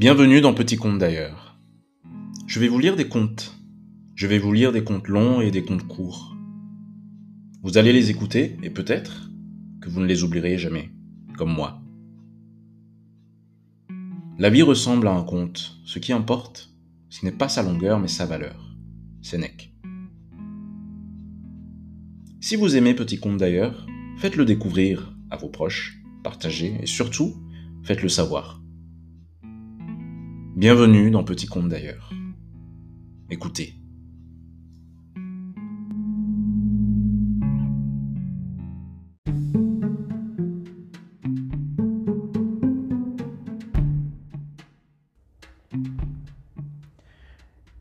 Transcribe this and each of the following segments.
Bienvenue dans Petit Conte d'ailleurs. Je vais vous lire des contes. Je vais vous lire des contes longs et des contes courts. Vous allez les écouter et peut-être que vous ne les oublierez jamais, comme moi. La vie ressemble à un conte. Ce qui importe, ce n'est pas sa longueur mais sa valeur. Sénèque. Si vous aimez Petit Conte d'ailleurs, faites-le découvrir à vos proches, partagez et surtout, faites-le savoir. Bienvenue dans Petit Conte d'ailleurs. Écoutez.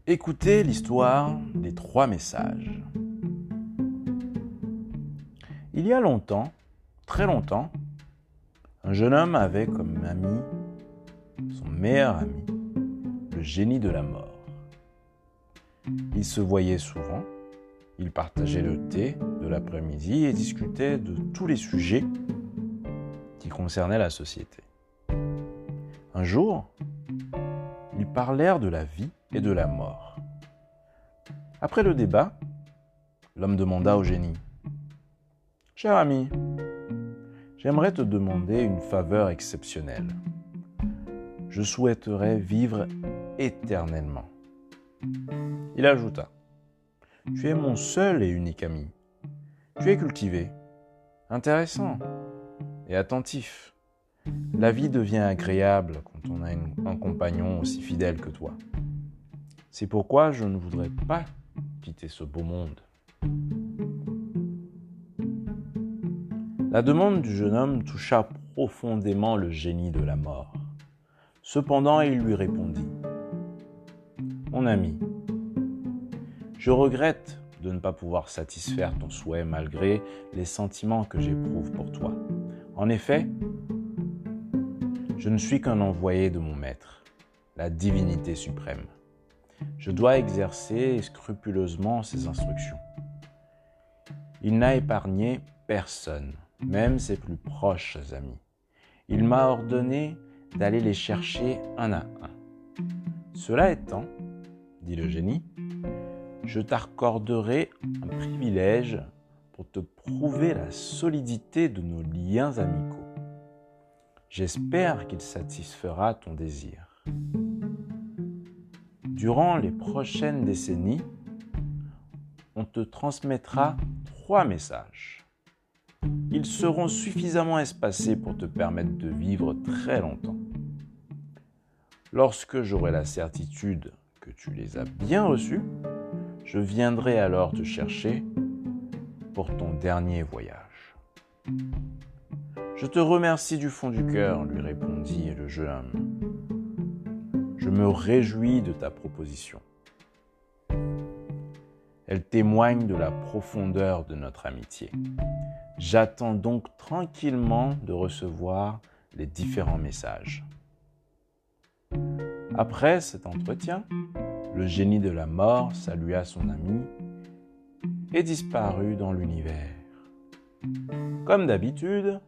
Écoutez l'histoire des trois messages. Il y a longtemps, très longtemps, un jeune homme avait comme ami son meilleur ami, le génie de la mort. Ils se voyaient souvent, ils partageaient le thé de l'après-midi et discutaient de tous les sujets qui concernaient la société. Un jour, ils parlèrent de la vie et de la mort. Après le débat, l'homme demanda au génie Cher ami, j'aimerais te demander une faveur exceptionnelle je souhaiterais vivre éternellement. Il ajouta, Tu es mon seul et unique ami. Tu es cultivé, intéressant et attentif. La vie devient agréable quand on a un compagnon aussi fidèle que toi. C'est pourquoi je ne voudrais pas quitter ce beau monde. La demande du jeune homme toucha profondément le génie de la mort. Cependant, il lui répondit, Mon ami, je regrette de ne pas pouvoir satisfaire ton souhait malgré les sentiments que j'éprouve pour toi. En effet, je ne suis qu'un envoyé de mon Maître, la divinité suprême. Je dois exercer scrupuleusement ses instructions. Il n'a épargné personne, même ses plus proches amis. Il m'a ordonné d'aller les chercher un à un. Cela étant, dit le génie, je t'accorderai un privilège pour te prouver la solidité de nos liens amicaux. J'espère qu'il satisfera ton désir. Durant les prochaines décennies, on te transmettra trois messages. Ils seront suffisamment espacés pour te permettre de vivre très longtemps. Lorsque j'aurai la certitude tu les as bien reçus, je viendrai alors te chercher pour ton dernier voyage. Je te remercie du fond du cœur, lui répondit le jeune homme. Je me réjouis de ta proposition. Elle témoigne de la profondeur de notre amitié. J'attends donc tranquillement de recevoir les différents messages. Après cet entretien, le génie de la mort salua son ami et disparut dans l'univers. Comme d'habitude,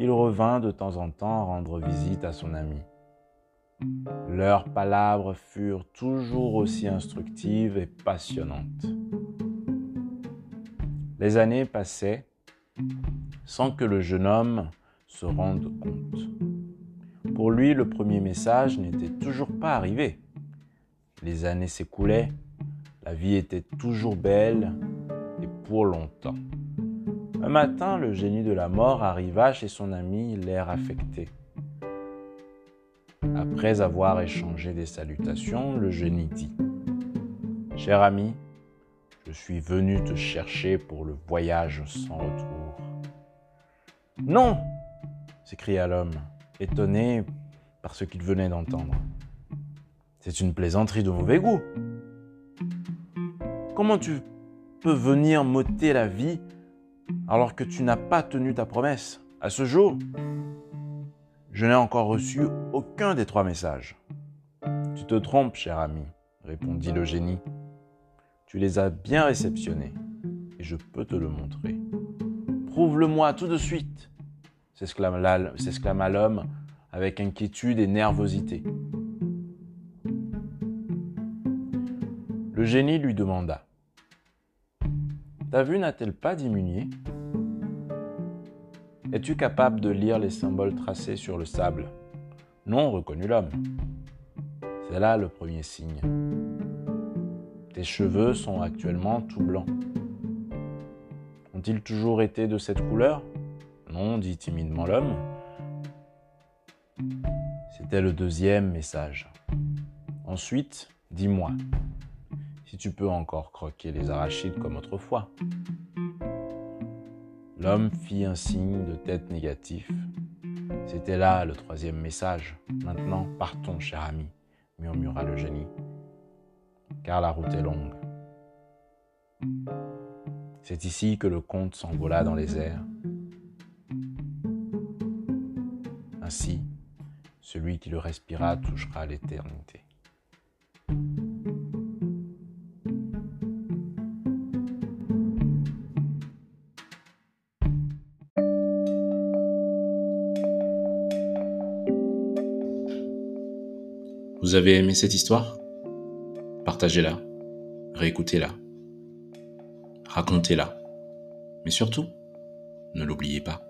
il revint de temps en temps rendre visite à son ami. Leurs palabres furent toujours aussi instructives et passionnantes. Les années passaient sans que le jeune homme se rende compte. Pour lui, le premier message n'était toujours pas arrivé. Les années s'écoulaient, la vie était toujours belle et pour longtemps. Un matin, le génie de la mort arriva chez son ami, l'air affecté. Après avoir échangé des salutations, le génie dit Cher ami, je suis venu te chercher pour le voyage sans retour. Non s'écria l'homme étonné par ce qu'il venait d'entendre. C'est une plaisanterie de mauvais goût. Comment tu peux venir m'ôter la vie alors que tu n'as pas tenu ta promesse? À ce jour, je n'ai encore reçu aucun des trois messages. Tu te trompes, cher ami, répondit le génie. Tu les as bien réceptionnés, et je peux te le montrer. Prouve-le-moi tout de suite s'exclama l'homme avec inquiétude et nervosité. Le génie lui demanda Ta vue n'a-t-elle pas diminué? Es-tu capable de lire les symboles tracés sur le sable? Non, reconnut l'homme. C'est là le premier signe. Tes cheveux sont actuellement tout blancs. Ont-ils toujours été de cette couleur? Non, dit timidement l'homme. C'était le deuxième message. Ensuite, dis-moi, si tu peux encore croquer les arachides comme autrefois. L'homme fit un signe de tête négatif. C'était là le troisième message. Maintenant, partons, cher ami, murmura le génie, car la route est longue. C'est ici que le comte s'envola dans les airs. Ainsi, celui qui le respira touchera l'éternité. Vous avez aimé cette histoire? Partagez-la, réécoutez-la, racontez-la. Mais surtout, ne l'oubliez pas.